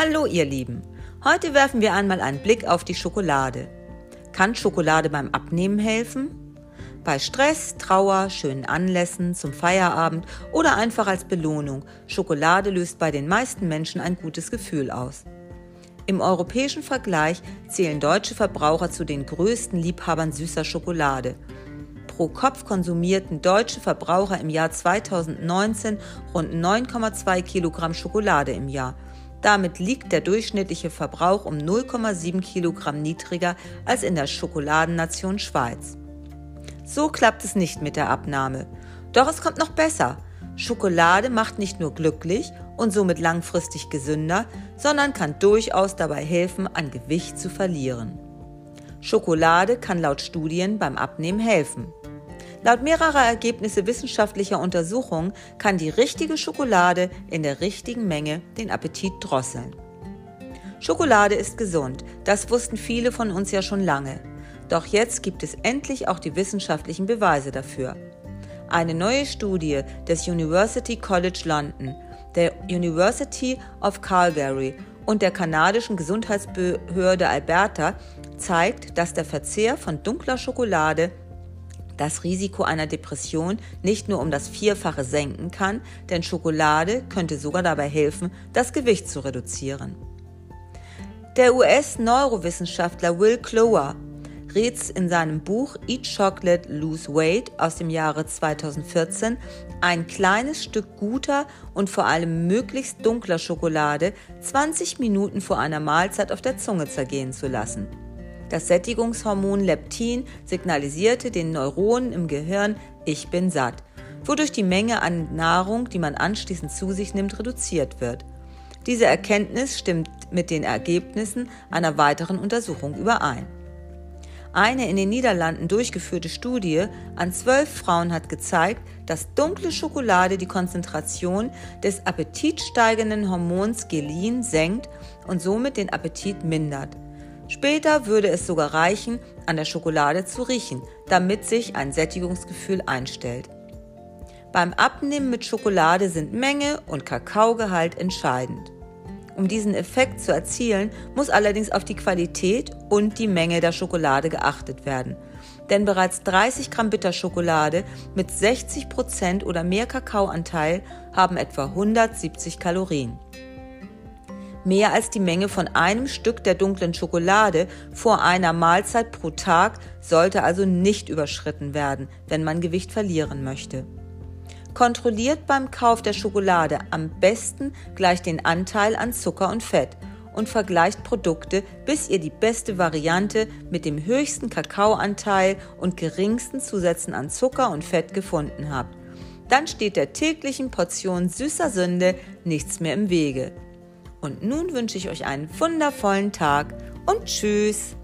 Hallo ihr Lieben, heute werfen wir einmal einen Blick auf die Schokolade. Kann Schokolade beim Abnehmen helfen? Bei Stress, Trauer, schönen Anlässen, zum Feierabend oder einfach als Belohnung. Schokolade löst bei den meisten Menschen ein gutes Gefühl aus. Im europäischen Vergleich zählen deutsche Verbraucher zu den größten Liebhabern süßer Schokolade. Pro Kopf konsumierten deutsche Verbraucher im Jahr 2019 rund 9,2 Kilogramm Schokolade im Jahr. Damit liegt der durchschnittliche Verbrauch um 0,7 Kilogramm niedriger als in der Schokoladennation Schweiz. So klappt es nicht mit der Abnahme. Doch es kommt noch besser. Schokolade macht nicht nur glücklich und somit langfristig gesünder, sondern kann durchaus dabei helfen, an Gewicht zu verlieren. Schokolade kann laut Studien beim Abnehmen helfen. Laut mehrerer Ergebnisse wissenschaftlicher Untersuchungen kann die richtige Schokolade in der richtigen Menge den Appetit drosseln. Schokolade ist gesund, das wussten viele von uns ja schon lange. Doch jetzt gibt es endlich auch die wissenschaftlichen Beweise dafür. Eine neue Studie des University College London, der University of Calgary und der kanadischen Gesundheitsbehörde Alberta zeigt, dass der Verzehr von dunkler Schokolade das Risiko einer Depression nicht nur um das Vierfache senken kann, denn Schokolade könnte sogar dabei helfen, das Gewicht zu reduzieren. Der US-Neurowissenschaftler Will Clower rät in seinem Buch Eat Chocolate, Lose Weight aus dem Jahre 2014 ein kleines Stück guter und vor allem möglichst dunkler Schokolade 20 Minuten vor einer Mahlzeit auf der Zunge zergehen zu lassen. Das Sättigungshormon Leptin signalisierte den Neuronen im Gehirn, ich bin satt, wodurch die Menge an Nahrung, die man anschließend zu sich nimmt, reduziert wird. Diese Erkenntnis stimmt mit den Ergebnissen einer weiteren Untersuchung überein. Eine in den Niederlanden durchgeführte Studie an zwölf Frauen hat gezeigt, dass dunkle Schokolade die Konzentration des appetitsteigenden Hormons Gelin senkt und somit den Appetit mindert. Später würde es sogar reichen, an der Schokolade zu riechen, damit sich ein Sättigungsgefühl einstellt. Beim Abnehmen mit Schokolade sind Menge und Kakaogehalt entscheidend. Um diesen Effekt zu erzielen, muss allerdings auf die Qualität und die Menge der Schokolade geachtet werden. Denn bereits 30 Gramm Bitterschokolade mit 60 Prozent oder mehr Kakaoanteil haben etwa 170 Kalorien. Mehr als die Menge von einem Stück der dunklen Schokolade vor einer Mahlzeit pro Tag sollte also nicht überschritten werden, wenn man Gewicht verlieren möchte. Kontrolliert beim Kauf der Schokolade am besten gleich den Anteil an Zucker und Fett und vergleicht Produkte, bis ihr die beste Variante mit dem höchsten Kakaoanteil und geringsten Zusätzen an Zucker und Fett gefunden habt. Dann steht der täglichen Portion süßer Sünde nichts mehr im Wege. Und nun wünsche ich euch einen wundervollen Tag und tschüss.